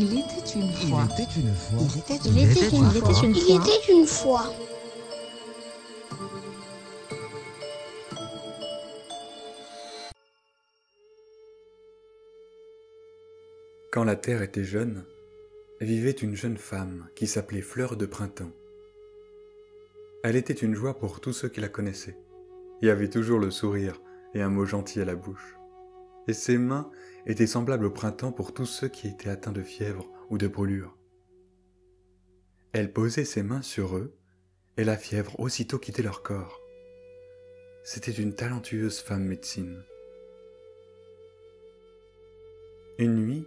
Il était une fois. Il était une fois. Il était Il une était fois. une fois. Il était une fois. Quand la terre était jeune, vivait une jeune femme qui s'appelait Fleur de Printemps. Elle était une joie pour tous ceux qui la connaissaient, et avait toujours le sourire et un mot gentil à la bouche. Et ses mains étaient semblables au printemps pour tous ceux qui étaient atteints de fièvre ou de brûlure. Elle posait ses mains sur eux, et la fièvre aussitôt quittait leur corps. C'était une talentueuse femme médecine. Une nuit,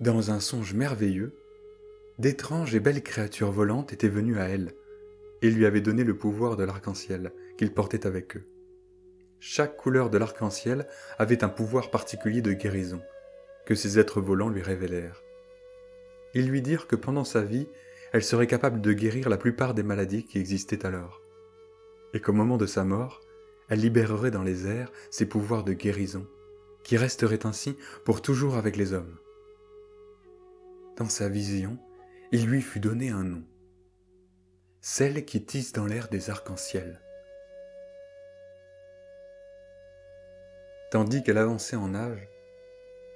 dans un songe merveilleux, d'étranges et belles créatures volantes étaient venues à elle et lui avaient donné le pouvoir de l'arc-en-ciel qu'ils portaient avec eux. Chaque couleur de l'arc-en-ciel avait un pouvoir particulier de guérison que ces êtres volants lui révélèrent. Ils lui dirent que pendant sa vie, elle serait capable de guérir la plupart des maladies qui existaient alors, et qu'au moment de sa mort, elle libérerait dans les airs ses pouvoirs de guérison, qui resteraient ainsi pour toujours avec les hommes. Dans sa vision, il lui fut donné un nom. Celle qui tisse dans l'air des arcs-en-ciel. Tandis qu'elle avançait en âge,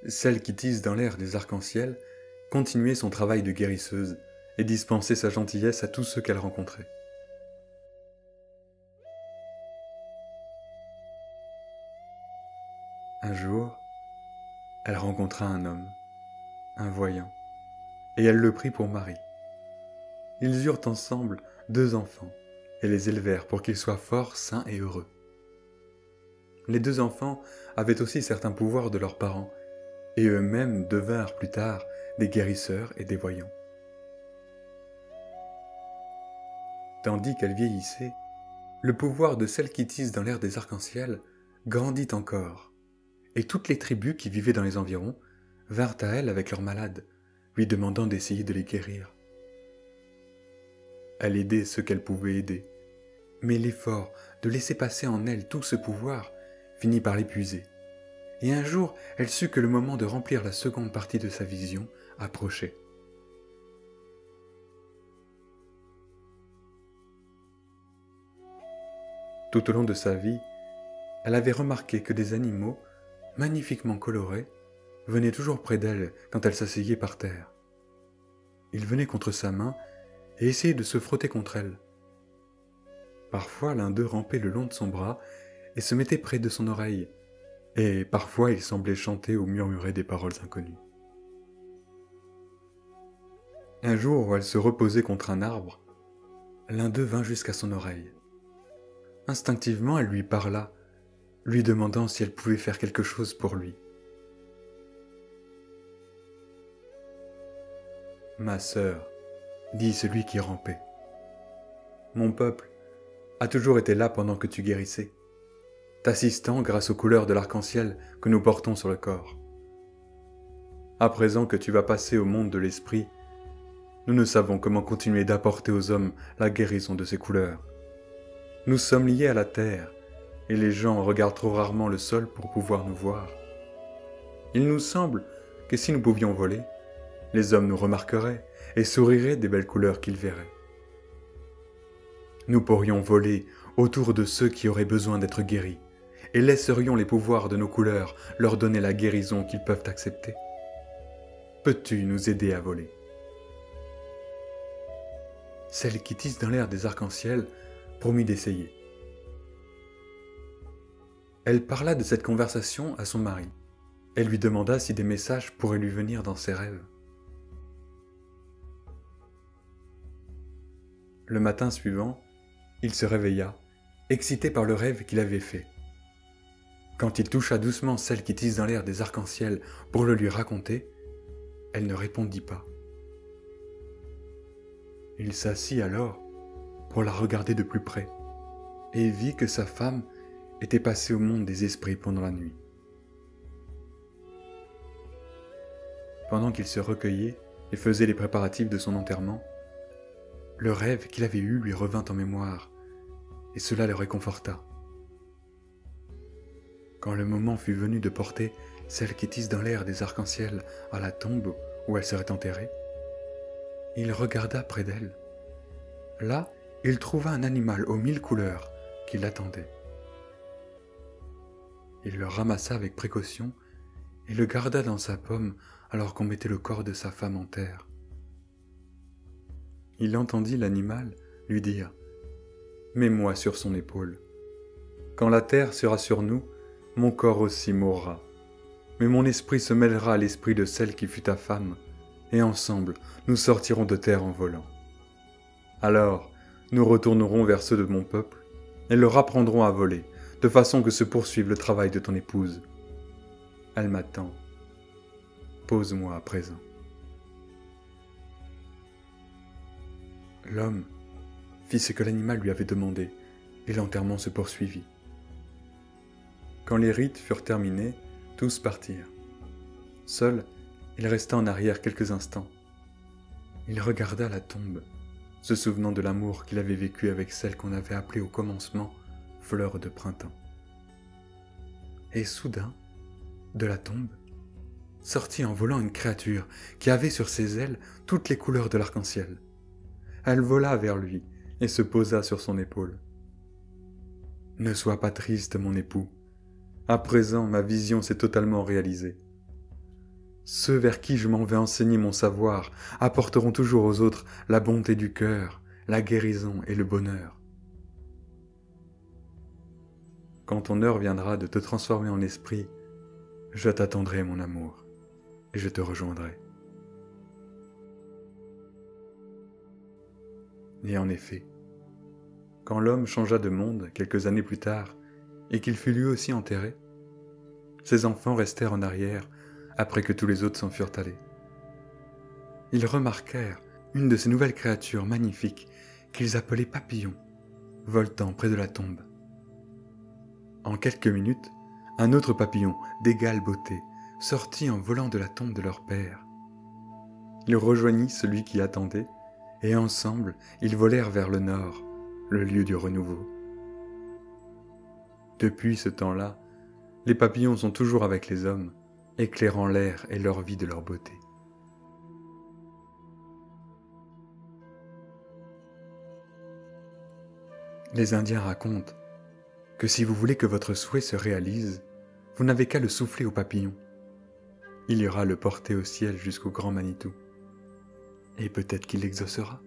celle qui tisse dans l'air des arcs-en-ciel continuait son travail de guérisseuse et dispensait sa gentillesse à tous ceux qu'elle rencontrait. Un jour, elle rencontra un homme, un voyant, et elle le prit pour mari. Ils eurent ensemble deux enfants et les élevèrent pour qu'ils soient forts, sains et heureux. Les deux enfants avaient aussi certains pouvoirs de leurs parents, et eux-mêmes devinrent plus tard des guérisseurs et des voyants. Tandis qu'elle vieillissait, le pouvoir de celle qui tisse dans l'air des arcs-en-ciel grandit encore, et toutes les tribus qui vivaient dans les environs vinrent à elle avec leurs malades, lui demandant d'essayer de les guérir. Elle aidait ceux qu'elle pouvait aider, mais l'effort de laisser passer en elle tout ce pouvoir finit par l'épuiser. Et un jour, elle sut que le moment de remplir la seconde partie de sa vision approchait. Tout au long de sa vie, elle avait remarqué que des animaux, magnifiquement colorés, venaient toujours près d'elle quand elle s'asseyait par terre. Ils venaient contre sa main et essayaient de se frotter contre elle. Parfois l'un d'eux rampait le long de son bras et se mettait près de son oreille, et parfois il semblait chanter ou murmurer des paroles inconnues. Un jour où elle se reposait contre un arbre, l'un d'eux vint jusqu'à son oreille. Instinctivement, elle lui parla, lui demandant si elle pouvait faire quelque chose pour lui. Ma sœur, dit celui qui rampait, mon peuple a toujours été là pendant que tu guérissais, t'assistant grâce aux couleurs de l'arc-en-ciel que nous portons sur le corps. À présent que tu vas passer au monde de l'esprit, nous ne savons comment continuer d'apporter aux hommes la guérison de ces couleurs. Nous sommes liés à la terre, et les gens regardent trop rarement le sol pour pouvoir nous voir. Il nous semble que si nous pouvions voler, les hommes nous remarqueraient et souriraient des belles couleurs qu'ils verraient. Nous pourrions voler autour de ceux qui auraient besoin d'être guéris, et laisserions les pouvoirs de nos couleurs leur donner la guérison qu'ils peuvent accepter. Peux-tu nous aider à voler? Celle qui tisse dans l'air des arcs-en-ciel promit d'essayer. Elle parla de cette conversation à son mari. Elle lui demanda si des messages pourraient lui venir dans ses rêves. Le matin suivant, il se réveilla, excité par le rêve qu'il avait fait. Quand il toucha doucement celle qui tisse dans l'air des arcs-en-ciel pour le lui raconter, elle ne répondit pas. Il s'assit alors pour la regarder de plus près et vit que sa femme était passée au monde des esprits pendant la nuit. Pendant qu'il se recueillait et faisait les préparatifs de son enterrement, le rêve qu'il avait eu lui revint en mémoire, et cela le réconforta. Quand le moment fut venu de porter celle qui tisse dans l'air des arcs-en-ciel à la tombe où elle serait enterrée. Il regarda près d'elle. Là, il trouva un animal aux mille couleurs qui l'attendait. Il le ramassa avec précaution et le garda dans sa pomme alors qu'on mettait le corps de sa femme en terre. Il entendit l'animal lui dire Mets-moi sur son épaule. Quand la terre sera sur nous, mon corps aussi mourra. Mais mon esprit se mêlera à l'esprit de celle qui fut ta femme, et ensemble nous sortirons de terre en volant. Alors nous retournerons vers ceux de mon peuple, et leur apprendrons à voler, de façon que se poursuive le travail de ton épouse. Elle m'attend. Pose-moi à présent. L'homme fit ce que l'animal lui avait demandé, et l'enterrement se poursuivit. Quand les rites furent terminés, tous partirent. Seul, il resta en arrière quelques instants. Il regarda la tombe, se souvenant de l'amour qu'il avait vécu avec celle qu'on avait appelée au commencement fleur de printemps. Et soudain, de la tombe, sortit en volant une créature qui avait sur ses ailes toutes les couleurs de l'arc-en-ciel. Elle vola vers lui et se posa sur son épaule. Ne sois pas triste, mon époux. À présent, ma vision s'est totalement réalisée. Ceux vers qui je m'en vais enseigner mon savoir apporteront toujours aux autres la bonté du cœur, la guérison et le bonheur. Quand ton heure viendra de te transformer en esprit, je t'attendrai, mon amour, et je te rejoindrai. Et en effet, quand l'homme changea de monde quelques années plus tard, et qu'il fut lui aussi enterré, ses enfants restèrent en arrière après que tous les autres s'en furent allés. Ils remarquèrent une de ces nouvelles créatures magnifiques qu'ils appelaient papillons, voltant près de la tombe. En quelques minutes, un autre papillon d'égale beauté sortit en volant de la tombe de leur père. Il rejoignit celui qui attendait, et ensemble ils volèrent vers le nord, le lieu du renouveau. Depuis ce temps-là, les papillons sont toujours avec les hommes, éclairant l'air et leur vie de leur beauté. Les Indiens racontent que si vous voulez que votre souhait se réalise, vous n'avez qu'à le souffler au papillon. Il ira le porter au ciel jusqu'au grand Manitou. Et peut-être qu'il l'exaucera.